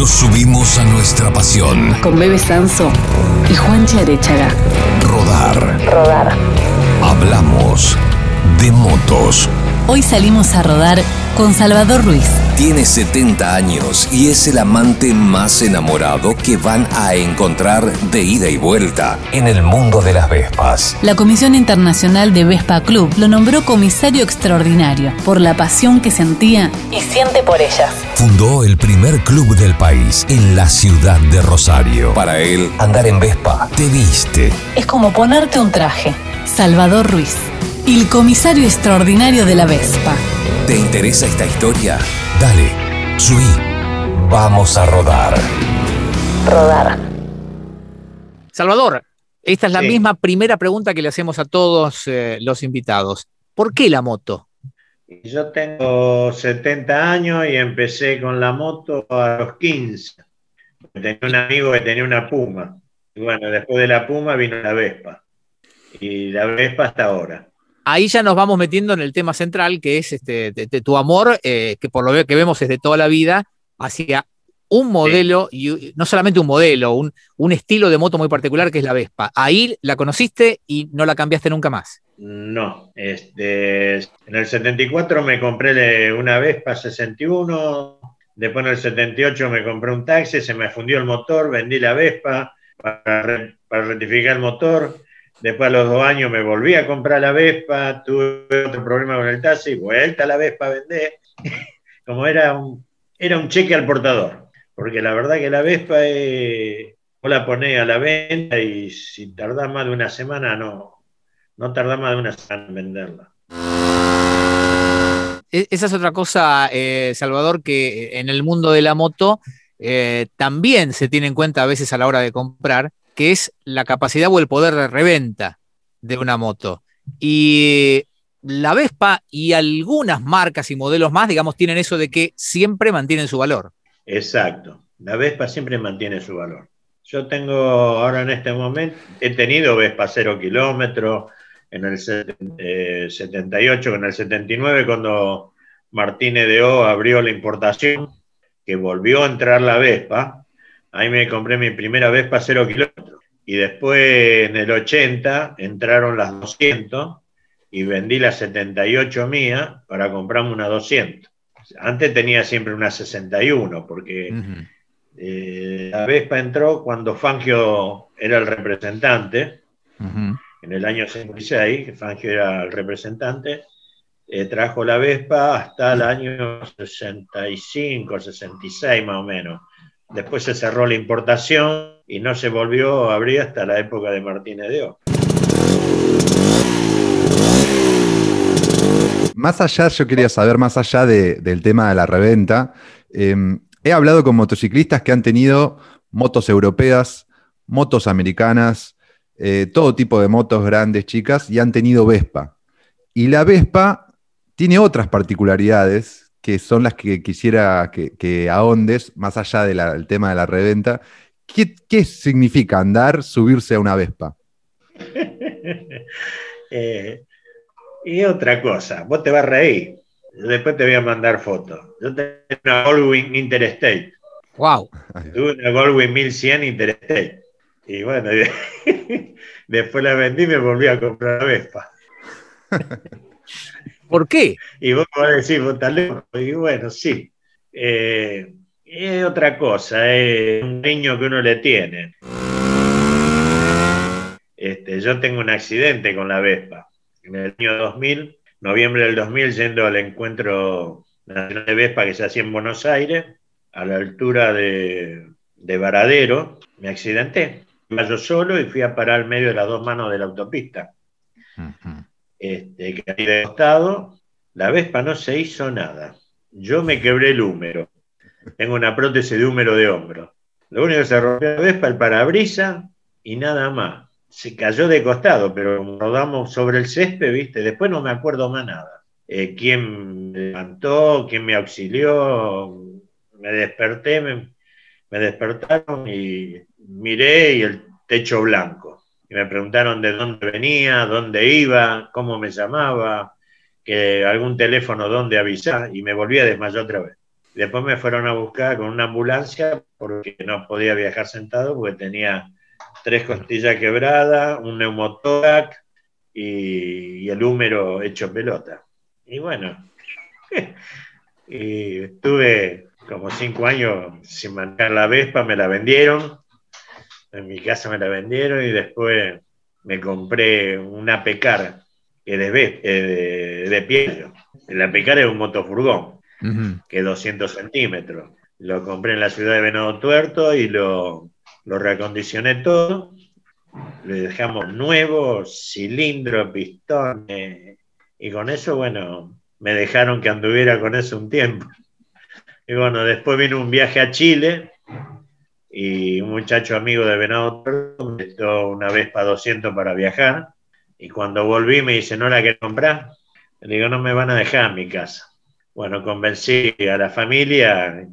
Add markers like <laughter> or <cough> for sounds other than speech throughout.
Nos subimos a nuestra pasión. Con Bebe Sanso y Juan Arechaga. Rodar. Rodar. Hablamos de motos. Hoy salimos a rodar con Salvador Ruiz. Tiene 70 años y es el amante más enamorado que van a encontrar de ida y vuelta en el mundo de las Vespas. La Comisión Internacional de Vespa Club lo nombró comisario extraordinario por la pasión que sentía y siente por ellas. Fundó el primer club del país en la ciudad de Rosario. Para él, andar en Vespa te viste. Es como ponerte un traje. Salvador Ruiz, el comisario extraordinario de la Vespa. ¿Te interesa esta historia? Dale, subí. Vamos a rodar. Rodar. Salvador, esta es la Sí. misma primera pregunta que le hacemos a todos eh, los invitados. ¿Por qué la moto? Yo tengo 70 años y empecé con la moto a los 15. Tenía un amigo que tenía una Puma. Y bueno, después de la Puma vino la Vespa. Y la Vespa hasta ahora. Ahí ya nos vamos metiendo en el tema central, que es este, de, de tu amor, eh, que por lo que vemos es de toda la vida, hacia un modelo, y no solamente un modelo, un, un estilo de moto muy particular que es la Vespa. Ahí la conociste y no la cambiaste nunca más. No, este, en el 74 me compré una Vespa 61, después en el 78 me compré un taxi, se me fundió el motor, vendí la Vespa para rectificar el motor, después a los dos años me volví a comprar la Vespa, tuve otro problema con el taxi, vuelta a la Vespa a vender, <laughs> como era un, era un cheque al portador, porque la verdad que la Vespa eh, la ponés a la venta y si tardás más de una semana no, no tarda más de una semana en venderla. E- Esa es otra cosa, eh, Salvador, que en el mundo de la moto eh, también se tiene en cuenta a veces a la hora de comprar, que es la capacidad o el poder de reventa de una moto. Y la Vespa y algunas marcas y modelos más, digamos, tienen eso de que siempre mantienen su valor. Exacto. La Vespa siempre mantiene su valor. Yo tengo ahora en este momento, he tenido Vespa cero kilómetro en el set- eh, 78, en el 79, cuando Martínez de O abrió la importación, que volvió a entrar la Vespa, ahí me compré mi primera Vespa cero kilómetro. Y después en el 80 entraron las 200 y vendí la 78 mía para comprarme una 200. Antes tenía siempre una 61, porque eh, la Vespa entró cuando Fangio era el representante, Ujú. en el año 56, que Fangio era el representante, eh, trajo la Vespa hasta el año 65, 66 más o menos. Después se cerró la importación y no se volvió a abrir hasta la época de Martínez de O. Más allá, yo quería saber, más allá de- del tema de la reventa, eh, he hablado con motociclistas que han tenido motos europeas, motos americanas, eh, todo tipo de motos grandes, chicas, y han tenido Vespa. Y la Vespa tiene otras particularidades que son las que quisiera que, que ahondes, más allá de del tema de la reventa. ¿Qué, qué significa andar, subirse a una Vespa? <laughs> Eh, y otra cosa, vos te vas a reír. Después te voy a mandar fotos. Yo tengo una Goldwing Interstate. Wow. Tuve una Goldwing 1100 Interstate. Y bueno, <laughs> después la vendí y me volví a comprar la Vespa. <laughs> ¿Por qué? Y vos a decir, vos estás loco. Y bueno, sí. Eh, es otra cosa, es un niño que uno le tiene. Este, yo tengo un accidente con la Vespa. En el año 2000, noviembre del 2000, yendo al encuentro nacional de Vespa que se hacía en Buenos Aires, a la altura de, de Varadero, me accidenté. Iba yo solo y fui a parar al medio de las dos manos de la autopista este, que ahí de costado, la Vespa no se hizo nada. Yo me quebré el húmero. Tengo una prótesis de húmero de hombro. Lo único que se rompió la Vespa, el parabrisa y nada más. Se cayó de costado, pero rodamos sobre el césped, ¿viste? Después no me acuerdo más nada. Eh, ¿Quién me levantó? ¿Quién me auxilió? Me desperté, me, me despertaron y miré y el techo blanco. Y me preguntaron de dónde venía, dónde iba, cómo me llamaba, que algún teléfono dónde avisar, y me volví a desmayar otra vez. Después me fueron a buscar con una ambulancia porque no podía viajar sentado porque tenía tres costillas quebradas, un neumotórax y, el húmero hecho pelota. Y bueno, <laughs> y estuve como cinco años sin manejar la Vespa, me la vendieron, en mi casa me la vendieron y después me compré una Pecar que de, eh, de, pie. La Pecar es un motofurgón, que es 200 centímetros. Lo compré en la ciudad de Venado Tuerto y lo, lo reacondicioné todo le dejamos nuevo, cilindro, pistones, y con eso, bueno, me dejaron que anduviera con eso un tiempo. Y bueno, después vino un viaje a Chile y un muchacho amigo de Venado me dio una vez para 200 para viajar. Y cuando volví me dice, ¿no la que comprar? Le digo, no me van a dejar en mi casa. Bueno, convencí a la familia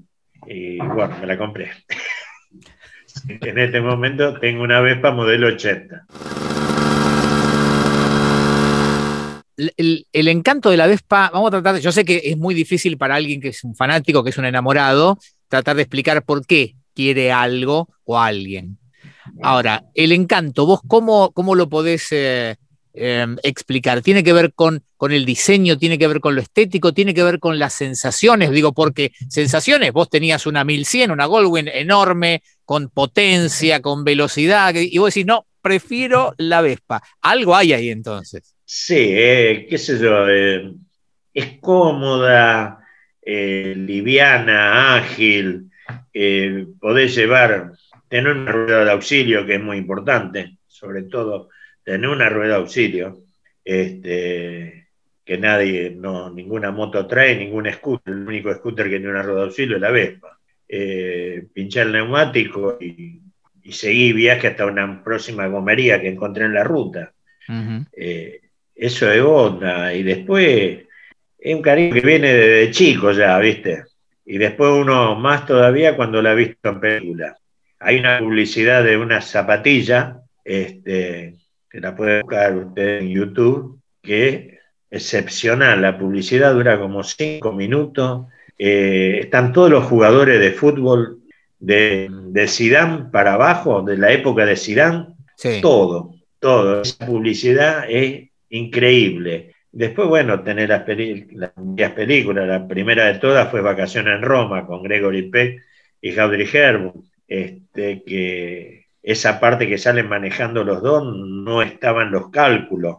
y bueno, me la compré. <laughs> En este momento tengo una Vespa modelo 80. El, encanto de la Vespa, vamos a tratar, yo sé que es muy difícil para alguien que es un fanático, que es un enamorado, tratar de explicar por qué quiere algo o alguien. Ahora, el encanto, vos cómo, cómo lo podés eh, Em, explicar. Tiene que ver con, con el diseño, tiene que ver con lo estético, tiene que ver con las sensaciones. Digo, porque sensaciones, vos tenías una 1100, una Goldwyn enorme, con potencia, con velocidad, y vos decís, no, prefiero la Vespa. Algo hay ahí entonces. Sí, eh, qué sé yo, eh, es cómoda, liviana, ágil, podés llevar, tener una rueda de auxilio que es muy importante, sobre todo tener una rueda de auxilio, este, que nadie, no, ninguna moto trae, ningún scooter, el único scooter que tiene una rueda de auxilio es la Vespa. Eh, pinchar el neumático y, y seguí viaje hasta una próxima gomería que encontré en la ruta. Eh, eso es onda. Y después es un cariño que viene desde chico ya, ¿viste? Y después uno más todavía cuando la ha visto en película. Hay una publicidad de una zapatilla este, que la puede buscar usted en YouTube, que es excepcional. La publicidad dura como cinco minutos. Eh, están todos los jugadores de fútbol de, de Zidane para abajo, de la época de Zidane, todo, todo. Esa publicidad es increíble. Después, bueno, tener las, las películas, la primera de todas fue Vacaciones en Roma con Gregory Peck y Audrey Hepburn, este, que esa parte que salen manejando los dos no estaba en los cálculos,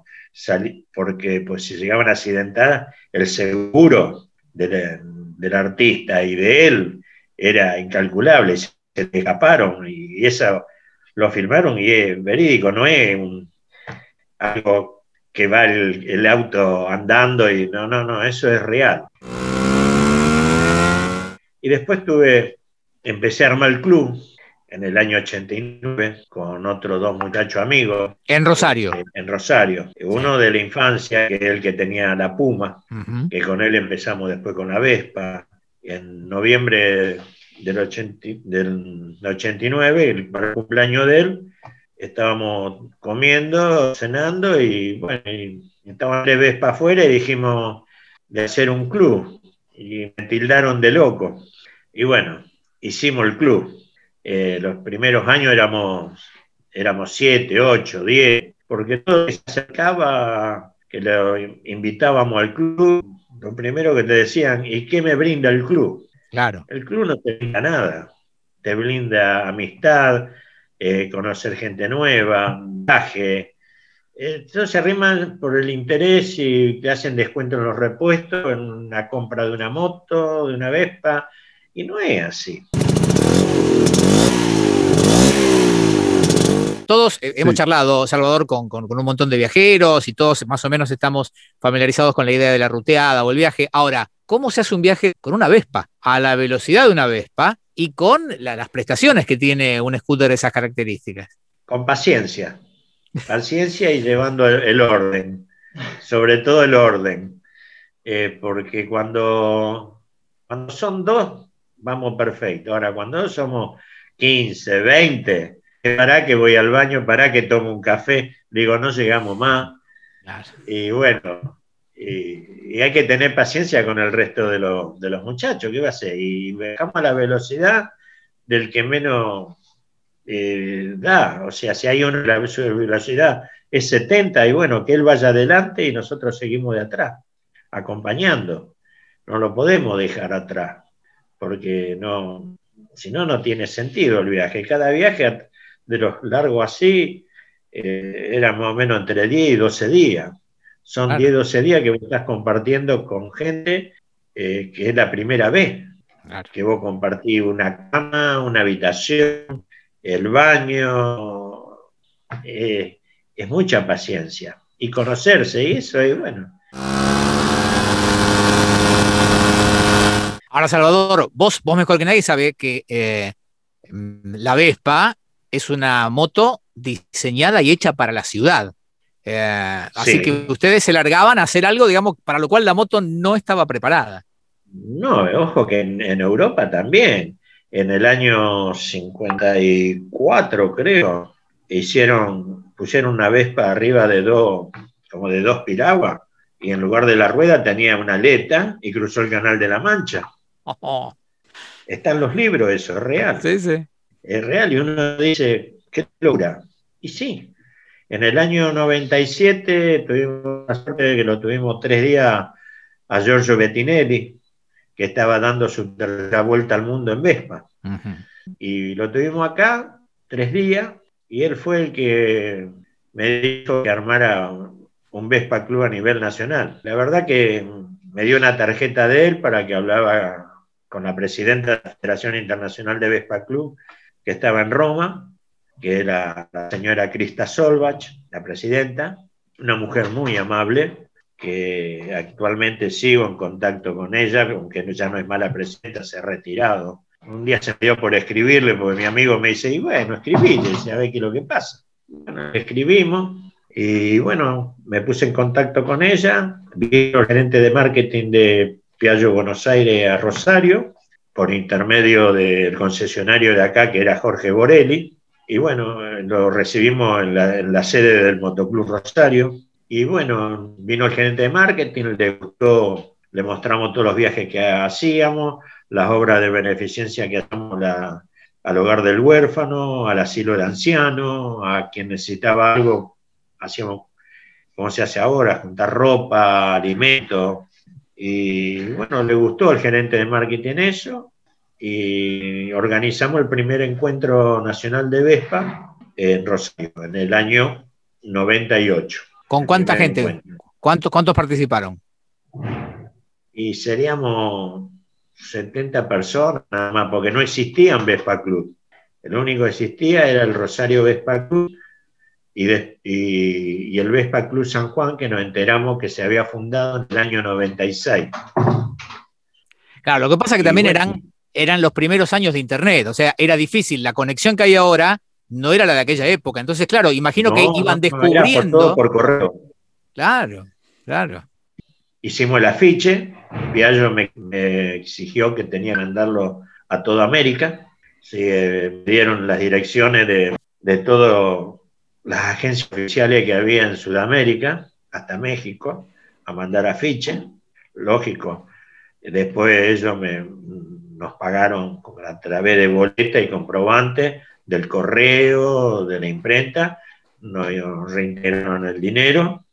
porque pues, si llegaban a accidentar, el seguro del, artista y de él era incalculable, se escaparon y eso lo filmaron y es verídico, no es algo que va el, el auto andando y no, no, no, eso es real. Y después tuve, empecé a armar el club, en el año 89 con otros dos muchachos amigos. En Rosario. En, Rosario. Uno de la infancia, que es el que tenía la Puma, que con él empezamos después con la Vespa. En noviembre del, 89, el, para el cumpleaños de él, estábamos comiendo, cenando y bueno, y estaban de Vespa afuera y dijimos de hacer un club. Y me tildaron de loco. Y bueno, hicimos el club eh, los primeros años éramos, éramos siete, ocho, diez, porque todo se acercaba, que lo invitábamos al club, lo primero que te decían, ¿y qué me brinda el club? Claro. El club no te brinda nada, te brinda amistad, eh, conocer gente nueva, viaje. Entonces se arriman por el interés y te hacen descuento en los repuestos, en la compra de una moto, de una Vespa, y no es así. Todos eh, hemos charlado, Salvador, con, un montón de viajeros y todos más o menos estamos familiarizados con la idea de la ruteada o el viaje. Ahora, ¿cómo se hace un viaje con una Vespa? A la velocidad de una Vespa y con las prestaciones que tiene un scooter de esas características. Con paciencia. Paciencia y llevando el, orden. Sobre todo el orden. Eh, porque cuando, cuando son dos, vamos perfecto. Ahora, cuando somos 15, 20, para que voy al baño, para que tomo un café, digo, no llegamos más. Y bueno, y, hay que tener paciencia con el resto de, los muchachos, ¿qué va a hacer? Y bajamos la velocidad del que menos eh, da, o sea, si hay una la velocidad es 70 y bueno, que él vaya adelante y nosotros seguimos de atrás, acompañando. No lo podemos dejar atrás, porque no, si no, no tiene sentido el viaje. Cada viaje de los largos así eh, era más o menos entre 10 y 12 días. Son 10, 12 días que vos estás compartiendo con gente eh, que es la primera vez que vos compartís una cama, una habitación, el baño. Eh, es mucha paciencia. Y conocerse, y eso es bueno. Ahora, Salvador, vos, vos mejor que nadie sabe que eh, la Vespa es una moto diseñada y hecha para la ciudad. Eh, así que ustedes se largaban a hacer algo, digamos, para lo cual la moto no estaba preparada. No, ojo que en, Europa también. En el año 54, creo, hicieron, pusieron una Vespa arriba de dos, como de dos piraguas, y en lugar de la rueda tenía una aleta y cruzó el canal de la Mancha. <laughs> Están los libros, eso, es real. Sí, sí. Es real, y uno dice, ¿qué logra? Y sí, en el año 97 tuvimos la suerte de que lo tuvimos tres días a Giorgio Bettinelli, que estaba dando su tercera vuelta al mundo en Vespa. Y lo tuvimos acá tres días y él fue el que me dijo que armara un Vespa Club a nivel nacional. La verdad que me dio una tarjeta de él para que hablaba con la presidenta de la Federación Internacional de Vespa Club, que estaba en Roma, que era la señora Krista Solbach, la presidenta, una mujer muy amable, que actualmente sigo en contacto con ella, aunque ya no es mala presidenta, se ha retirado. Un día se me dio por escribirle, porque mi amigo me dice, y bueno, escribile, a ver qué es lo que pasa. Bueno, escribimos, y bueno, me puse en contacto con ella, vino el gerente de marketing de Piaggio Buenos Aires a Rosario, por intermedio del concesionario de acá, que era Jorge Borelli, y bueno, lo recibimos en la, sede del Motoclub Rosario. Y bueno, vino el gerente de marketing, le gustó, le mostramos todos los viajes que hacíamos, las obras de beneficencia que hacíamos al hogar del huérfano, al asilo de ancianos, a quien necesitaba algo, hacíamos como se hace ahora, juntar ropa, alimentos. Y bueno, le gustó el gerente de marketing eso y organizamos el primer encuentro nacional de Vespa en Rosario, en el año 98. ¿Con cuánta gente? ¿Cuántos, ¿Cuántos participaron? Y seríamos 70 personas, nada más, porque no existían Vespa Club. El único que existía era el Rosario Vespa Club y, y, el Vespa Club San Juan, que nos enteramos que se había fundado en el año 96. Claro, lo que pasa es que también eran eran los primeros años de Internet, o sea, era difícil, la conexión que hay ahora no era la de aquella época, entonces, claro, imagino que iban descubriendo... por, correo. Claro, claro. Hicimos el afiche, Piaggio me, exigió que tenía que mandarlo a toda América, se eh, dieron las direcciones de, de todas las agencias oficiales que había en Sudamérica, hasta México, a mandar afiche, lógico. Después ellos me, nos pagaron a través de boleta y comprobante del correo, de la imprenta, nos reintegraron el dinero,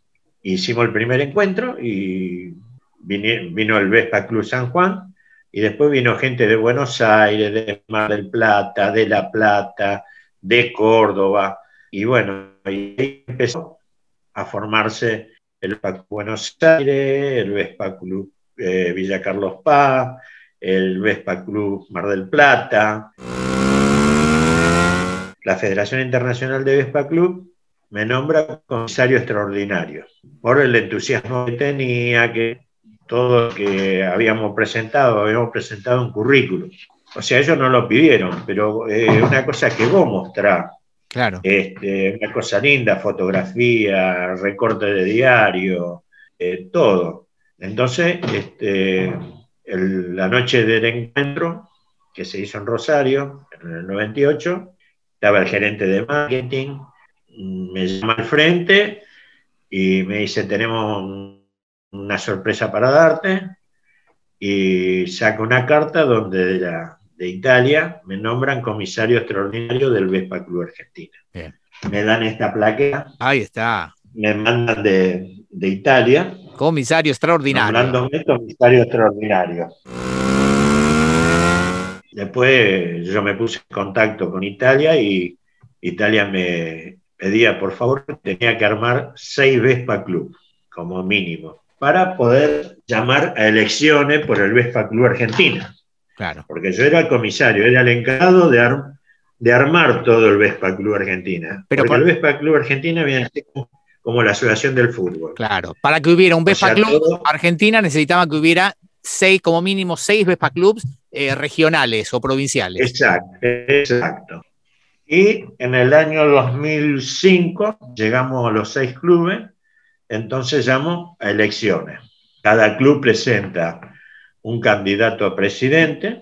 hicimos el primer encuentro y vino, el Vespa Club San Juan y después vino gente de Buenos Aires, de Mar del Plata, de La Plata, de Córdoba y bueno, ahí empezó a formarse el Vespa Buenos Aires, el Vespa Club eh, Villa Carlos Paz, el Vespa Club Mar del Plata. La Federación Internacional de Vespa Club me nombra comisario extraordinario por el entusiasmo que tenía, que todo lo que habíamos presentado, habíamos presentado un currículum. O sea, ellos no lo pidieron, pero es eh, una cosa que vos mostrás. Claro. Este, una cosa linda, fotografía, recorte de diario, eh, todo. Entonces, este, la noche del encuentro, que se hizo en Rosario, en el 98, estaba el gerente de marketing, me llama al frente y me dice, tenemos una sorpresa para darte y saco una carta donde de, la, de Italia me nombran comisario extraordinario del Vespa Club Argentina. Me dan esta plaqueta. Ahí está. Me mandan de, de Italia. Comisario extraordinario. Nombrándome comisario extraordinario. Después yo me puse en contacto con Italia y Italia me pedía, por favor, tenía que armar seis Vespa Club, como mínimo, para poder llamar a elecciones por el Vespa Club Argentina. Claro. Porque yo era el comisario, era el encargado de, de armar todo el Vespa Club Argentina. Pero porque el Vespa Club Argentina viene a ser como la asociación del fútbol. Claro, para que hubiera un Vespa Club Argentina necesitaba que hubiera seis, como mínimo seis Vespa Clubs eh, regionales o provinciales. Exacto, exacto. Y en el año 2005 llegamos a los seis clubes, entonces llamo a elecciones. Cada club presenta un candidato a presidente,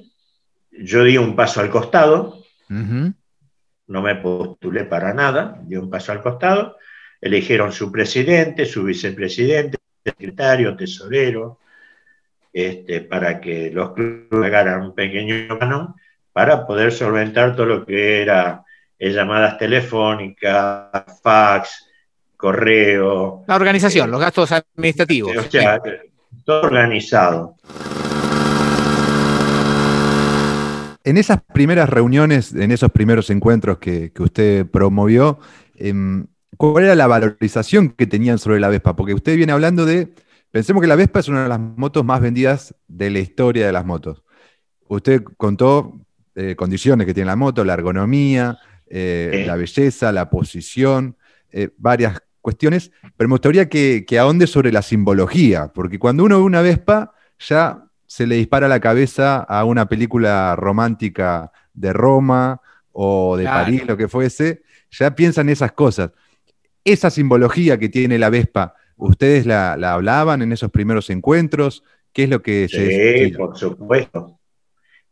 yo di un paso al costado, no me postulé para nada, di un paso al costado, eligieron su presidente, su vicepresidente, secretario, tesorero, este, para que los clubes pagaran un pequeño canon para poder solventar todo lo que era llamadas telefónicas, fax, correo. La organización, los gastos administrativos. O sea, todo organizado. En esas primeras reuniones, en esos primeros encuentros que, usted promovió, em, ¿cuál era la valorización que tenían sobre la Vespa? Porque usted viene hablando de, pensemos que la Vespa es una de las motos más vendidas de la historia de las motos. Usted contó eh, condiciones que tiene la moto, la ergonomía, eh, la belleza, la posición, eh, varias cuestiones, pero me gustaría que, que, ahonde sobre la simbología, porque cuando uno ve una Vespa, ya se le dispara la cabeza a una película romántica de Roma o de París, lo que fuese, ya piensan esas cosas. Esa simbología que tiene la Vespa, ¿ustedes la, hablaban en esos primeros encuentros? ¿Qué es lo que sí, por supuesto.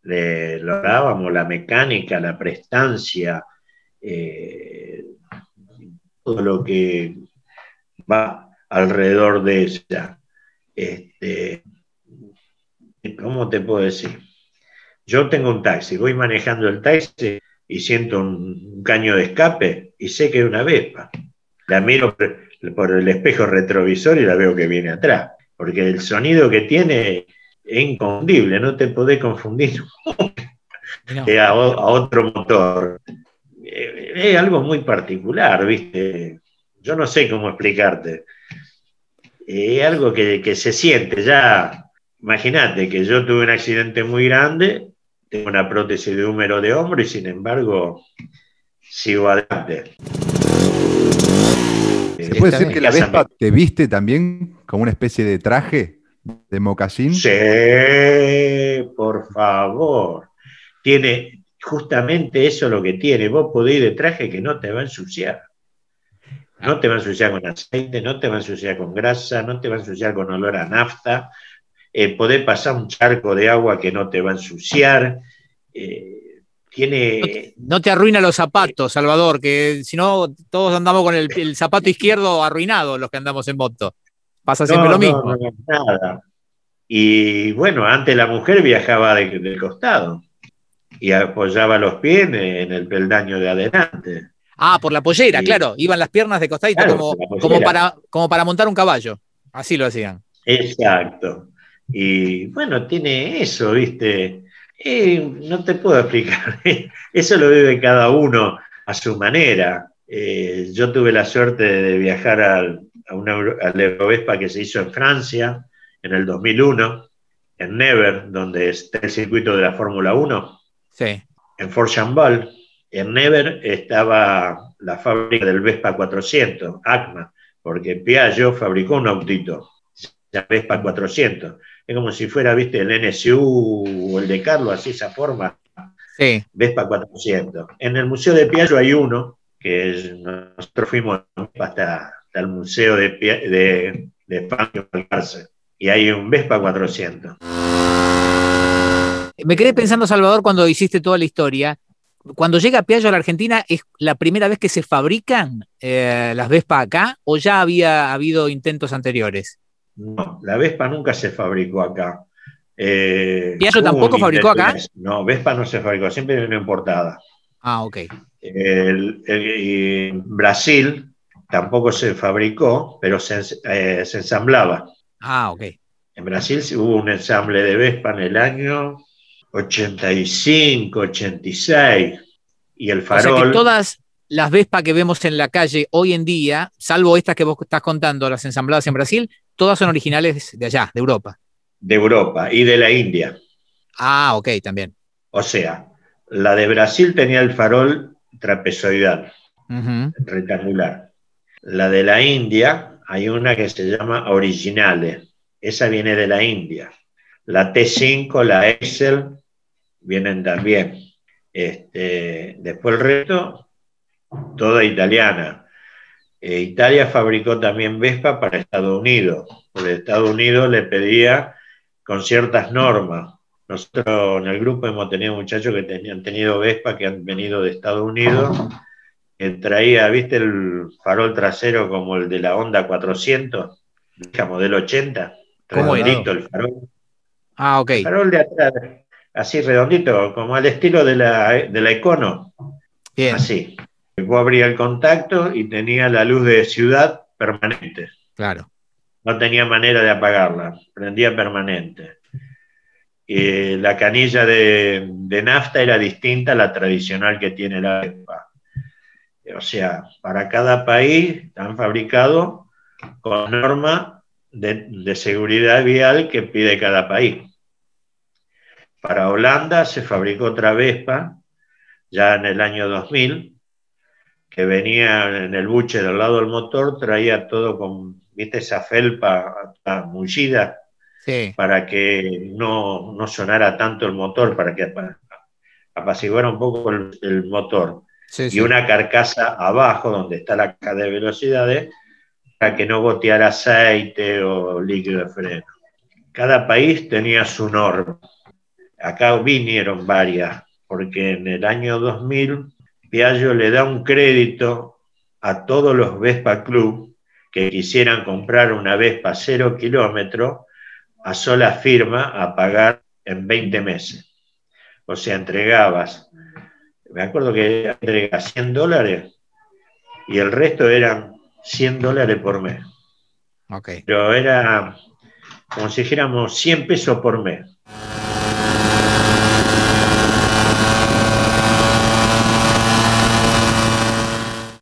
Le, lo hablábamos, la mecánica, la prestancia, eh, todo lo que va alrededor de ella. Este, ¿Cómo te puedo decir? Yo tengo un taxi, voy manejando el taxi y siento un, caño de escape y sé que es una Vespa. La miro por, el espejo retrovisor y la veo que viene atrás, porque el sonido que tiene es inconfundible, no te podés confundir <laughs> a, a, otro motor es algo muy particular, ¿viste? Yo no sé cómo explicarte. Es algo que, se siente ya. Imagínate que yo tuve un accidente muy grande, tengo una prótesis de húmero de hombro y sin embargo sigo adelante. ¿Se puede decir que la Vespa te viste también como una especie de traje de mocasín? Sí, por favor. Tiene, justamente eso es lo que tiene. Vos podés ir de traje que no te va a ensuciar. No te va a ensuciar con aceite, no te va a ensuciar con grasa, no te va a ensuciar con olor a nafta. Eh, podés pasar un charco de agua que no te va a ensuciar. Eh, tiene... No te, arruina los zapatos, Salvador, que si no, todos andamos con el, zapato <laughs> izquierdo arruinado, los que andamos en moto. Pasa siempre lo mismo. No, nada. Y bueno, antes la mujer viajaba del costado y apoyaba los pies en el peldaño de adelante. Ah, por la pollera, claro. Iban las piernas de costadito como, como, para, como para montar un caballo. Así lo hacían. Exacto. Y bueno, tiene eso, ¿viste? Eh, no te puedo explicar. <laughs> eso lo vive cada uno a su manera. Eh, yo tuve la suerte de viajar al, a una al Eurovespa que se hizo en Francia en el 2001, en Never, donde está el circuito de la Fórmula 1. Sí. En Fort Chambal, en Never, estaba la fábrica del Vespa 400, ACMA, porque Piaggio fabricó un autito, la Vespa 400. Es como si fuera, viste, el NSU o el de Carlos, así esa forma. Sí. Vespa 400. En el Museo de Piaggio hay uno, que nosotros fuimos hasta, el Museo de, de, de Fangio y hay un Vespa 400. Me quedé pensando, Salvador, cuando hiciste toda la historia. Cuando llega Piaggio a la Argentina, ¿es la primera vez que se fabrican eh, las Vespa acá o ya había habido intentos anteriores? No, la Vespa nunca se fabricó acá. Eh, ¿Piaggio tampoco fabricó acá? No, Vespa no se fabricó, siempre vino importada. Ah, ok. en Brasil tampoco se fabricó, pero se, eh, se, ensamblaba. Ah, ok. En Brasil hubo un ensamble de Vespa en el año 85, 86. Y el farol. O sea que todas las Vespa que vemos en la calle hoy en día, salvo estas que vos estás contando, las ensambladas en Brasil, todas son originales de allá, de Europa. De Europa y de la India. Ah, ok, también. O sea, la de Brasil tenía el farol trapezoidal, rectangular. La de la India, hay una que se llama Originale. Esa viene de la India. La T5, la Excel, vienen también. Este, después el resto, toda italiana. Eh, Italia fabricó también Vespa para Estados Unidos, porque Estados Unidos le pedía con ciertas normas. Nosotros en el grupo hemos tenido muchachos que tenían tenido Vespa que han venido de Estados Unidos, que traía, ¿viste el farol trasero como el de la Honda 400? modelo 80. ¿Cómo el farol. Ah, ok. El farol de atrás, así redondito, como al estilo de la, de la Econo. Bien. Así. Vos abría el contacto y tenía la luz de ciudad permanente. Claro. No tenía manera de apagarla, prendía permanente. Y la canilla de, nafta era distinta a la tradicional que tiene la Vespa. O sea, para cada país están fabricados con norma de, de seguridad vial que pide cada país. Para Holanda se fabricó otra Vespa, ya en el año 2000, que venía en el buche del lado del motor, traía todo con, viste, esa felpa mullida, para que no, no, sonara tanto el motor, para que apaciguara un poco el, motor. y una carcasa abajo, donde está la caja de velocidades, para que no goteara aceite o líquido de freno. Cada país tenía su norma. Acá vinieron varias, porque en el año 2000 Piaggio le da un crédito a todos los Vespa Club que quisieran comprar una Vespa cero kilómetro a sola firma a pagar en 20 meses. O sea, entregabas, me acuerdo que entregas 100 dólares y el resto eran 100 dólares por mes. Okay. Pero era como si dijéramos 100 pesos por mes.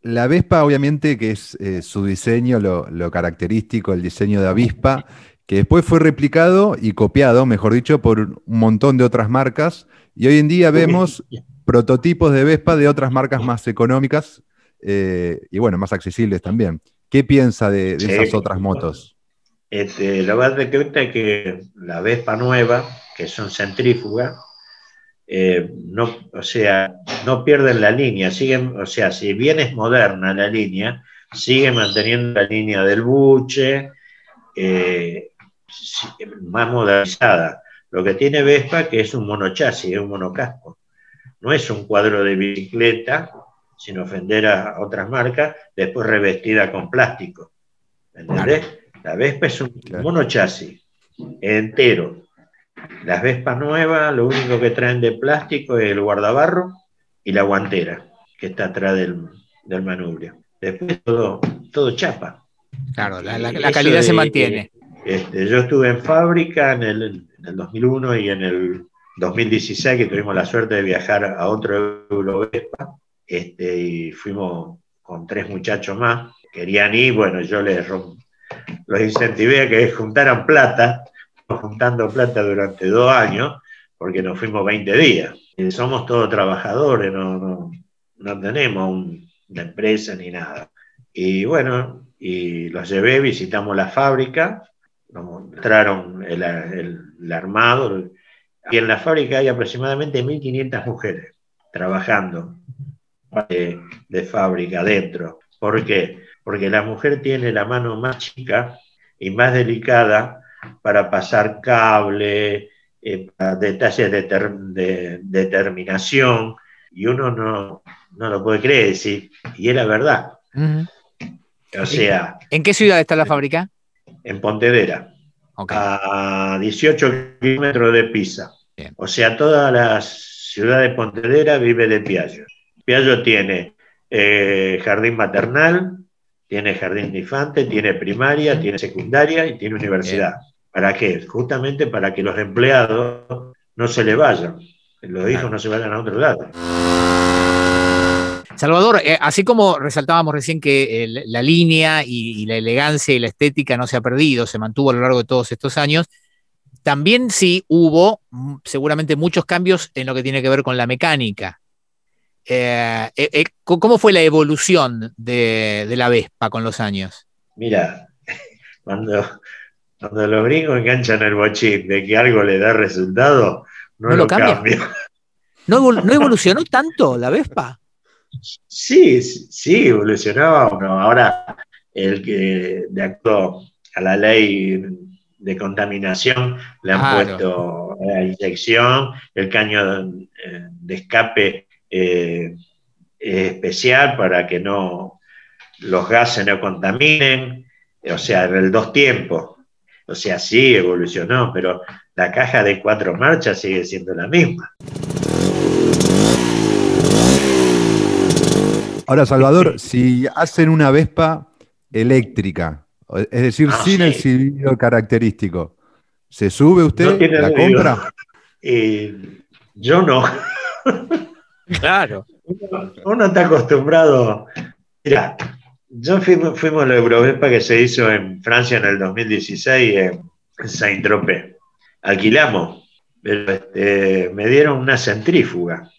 La Vespa, obviamente, que es eh, su diseño, lo, característico, el diseño de avispa, que después fue replicado y copiado, mejor dicho, por un montón de otras marcas. Y hoy en día vemos prototipos de Vespa de otras marcas más económicas eh, y, bueno, más accesibles también. ¿Qué piensa de, esas otras motos? Este, lo cuenta que la Vespa nueva, que son centrífugas, eh, no, o sea, no pierden la línea, siguen, o sea, si bien es moderna la línea, sigue manteniendo la línea del buche, eh, más modernizada. Lo que tiene Vespa que es un monochasis, es un monocasco. No es un cuadro de bicicleta, sin ofender a otras marcas, después revestida con plástico. ¿Entendés? La Vespa es un monochasis entero, las Vespas nuevas, lo único que traen de plástico es el guardabarro y la guantera, que está atrás del, manubrio. Después todo, todo chapa. Claro, la, calidad se mantiene. Este, yo estuve en fábrica en el, 2001 y en el 2016, que tuvimos la suerte de viajar a otro Eurovespa, este, y fuimos con tres muchachos más, querían ir, bueno, yo les los incentivé a que juntaran plata juntando plata durante dos años porque nos fuimos 20 días. Y somos todos trabajadores, no, no, tenemos una empresa ni nada. Y bueno, y los llevé, visitamos la fábrica, nos mostraron el, el, armado. Y en la fábrica hay aproximadamente 1.500 mujeres trabajando de, de fábrica adentro. ¿Por qué? Porque la mujer tiene la mano más chica y más delicada para pasar cable, eh, para detalles de, determinación, y uno no, lo puede creer, y era verdad. O sea. ¿En qué ciudad está la fábrica? en Pontedera, a 18 kilómetros de Pisa. O sea, toda la ciudad de Pontedera vive de Piaggio. Piaggio tiene eh, jardín maternal, tiene jardín de infante, tiene primaria, tiene secundaria y tiene universidad. ¿Para qué? Justamente para que los empleados no se le vayan, los hijos no se vayan a otro lado. Salvador, eh, así como resaltábamos recién que la línea y, la elegancia y la estética no se ha perdido, se mantuvo a lo largo de todos estos años, también sí hubo mm, seguramente muchos cambios en lo que tiene que ver con la mecánica. Eh, eh, ¿Cómo fue la evolución de, la Vespa con los años? Mira, <laughs> cuando, cuando los gringos enganchan el bochín de que algo le da resultado, no, lo, cambia. ¿No, ¿No evolucionó tanto la Vespa? Sí, sí, evolucionaba. ahora, el que de acuerdo a la ley de contaminación le han puesto la inyección, el caño eh, de escape eh, especial para que no los gases no contaminen, o sea, en el dos tiempos. O sea, sí evolucionó, pero la caja de cuatro marchas sigue siendo la misma. Ahora, Salvador, si hacen una Vespa eléctrica, es decir, ah, sin el silbido característico, ¿se sube usted? ¿La compra? <laughs> Eh, yo no. claro. <laughs> Uno, está acostumbrado. Mira, yo fuimos, a la Eurovespa que se hizo en Francia en el 2016 en Saint-Tropez. Alquilamos, pero este, me dieron una centrífuga.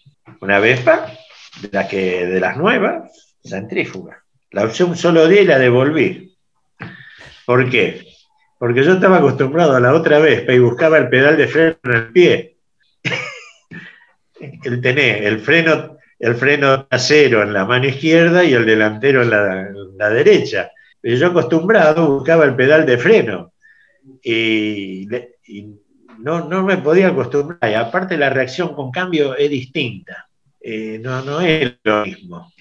Una Vespa de, la que, de las nuevas, centrífuga. La usé un solo día y la devolví. ¿Por qué? Porque yo estaba acostumbrado a la otra vez y buscaba el pedal de freno en el pie. <laughs> el tener el freno, el freno trasero en la mano izquierda y el delantero en la, derecha. Pero yo acostumbrado buscaba el pedal de freno y, no, no, me podía acostumbrar. Y aparte la reacción con cambio es distinta. Eh, no, no es lo mismo.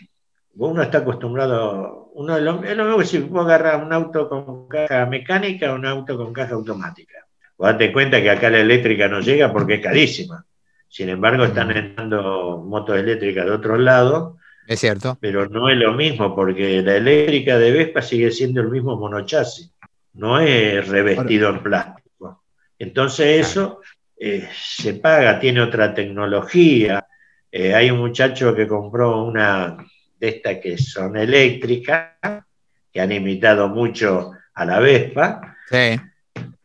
Uno está acostumbrado, uno es lo, mismo que si vos agarras un auto con caja mecánica o un auto con caja automática. Vos date cuenta que acá la eléctrica no llega porque es carísima. Sin embargo, están entrando motos eléctricas de otro lado. Es cierto. Pero no es lo mismo porque la eléctrica de Vespa sigue siendo el mismo monochasis. No es revestido en plástico. Entonces eso eh, se paga, tiene otra tecnología, eh, hay un muchacho que compró una de estas que son eléctricas, que han imitado mucho a la Vespa.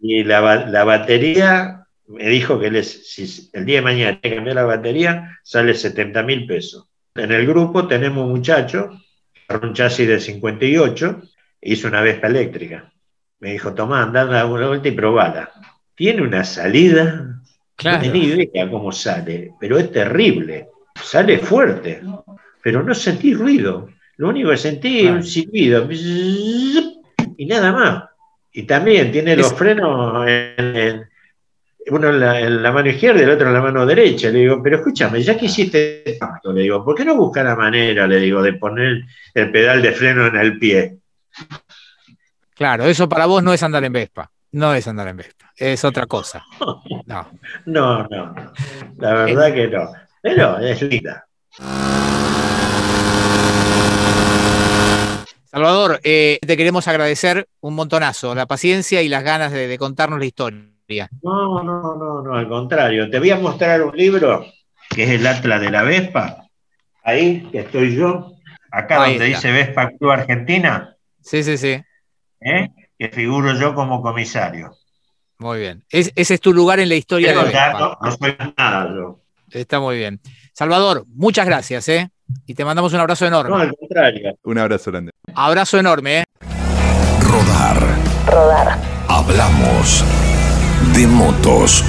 Y la, batería, me dijo que si el día de mañana tiene que cambiar la batería, sale 70 mil pesos. En el grupo tenemos un muchacho, un chasis de 58, hizo una Vespa eléctrica. Me dijo, toma, anda una vuelta y probala. Tiene una salida, no tengo idea cómo sale, pero es terrible sale fuerte, pero no sentí ruido. Lo único que sentí es un silbido y nada más. Y también tiene los frenos en, uno en la, mano izquierda y el otro en la mano derecha. Le digo, pero escúchame, ya que hiciste tanto, le digo, ¿por qué no buscar la manera, le digo, de poner el pedal de freno en el pie? Claro, eso para vos no es andar en Vespa. No es andar en Vespa, es otra cosa. No, <laughs> no, no. La verdad que no pero es linda. Salvador, eh, te queremos agradecer un montonazo la paciencia y las ganas de, contarnos la historia. No, no, no, no, al contrario. Te voy a mostrar un libro que es el Atlas de la Vespa. Ahí que estoy yo, acá donde dice Vespa Club Argentina. Sí, sí, sí. ¿Eh? Que figuro yo como comisario. Muy bien. ese es tu lugar en la historia de Vespa. no soy nada yo. Está muy bien. Salvador, muchas gracias, ¿eh? Y te mandamos un abrazo enorme. No, al contrario. Un abrazo grande. Abrazo enorme, ¿eh? Rodar. Rodar. Hablamos de motos.